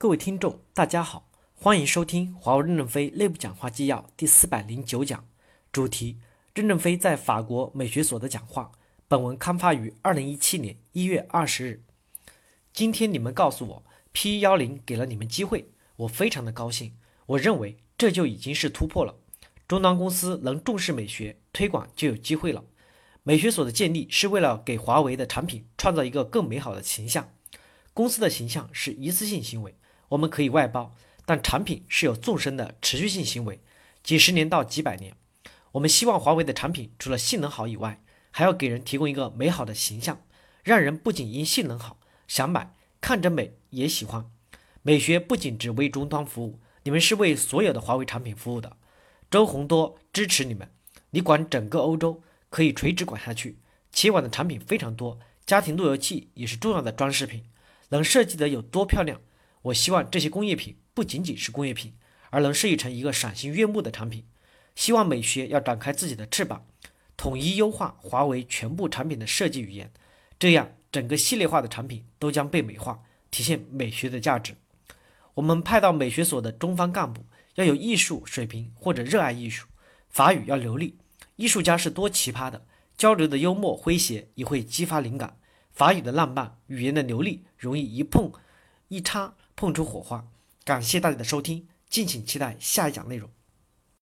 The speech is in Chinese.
各位听众，大家好，欢迎收听华为任正非内部讲话纪要第四百零九讲，主题：任正非在法国美学所的讲话。本文刊发于二零一七年一月二十日。今天你们告诉我，P 幺零给了你们机会，我非常的高兴。我认为这就已经是突破了。终端公司能重视美学推广，就有机会了。美学所的建立是为了给华为的产品创造一个更美好的形象。公司的形象是一次性行为。我们可以外包，但产品是有纵深的持续性行为，几十年到几百年。我们希望华为的产品除了性能好以外，还要给人提供一个美好的形象，让人不仅因性能好想买，看着美也喜欢。美学不仅只为终端服务，你们是为所有的华为产品服务的。周鸿多支持你们，你管整个欧洲，可以垂直管下去。企管的产品非常多，家庭路由器也是重要的装饰品，能设计的有多漂亮？我希望这些工业品不仅仅是工业品，而能设计成一个赏心悦目的产品。希望美学要展开自己的翅膀，统一优化华为全部产品的设计语言，这样整个系列化的产品都将被美化，体现美学的价值。我们派到美学所的中方干部要有艺术水平或者热爱艺术，法语要流利。艺术家是多奇葩的，交流的幽默诙谐也会激发灵感。法语的浪漫，语言的流利，容易一碰一插。碰出火花，感谢大家的收听，敬请期待下一讲内容。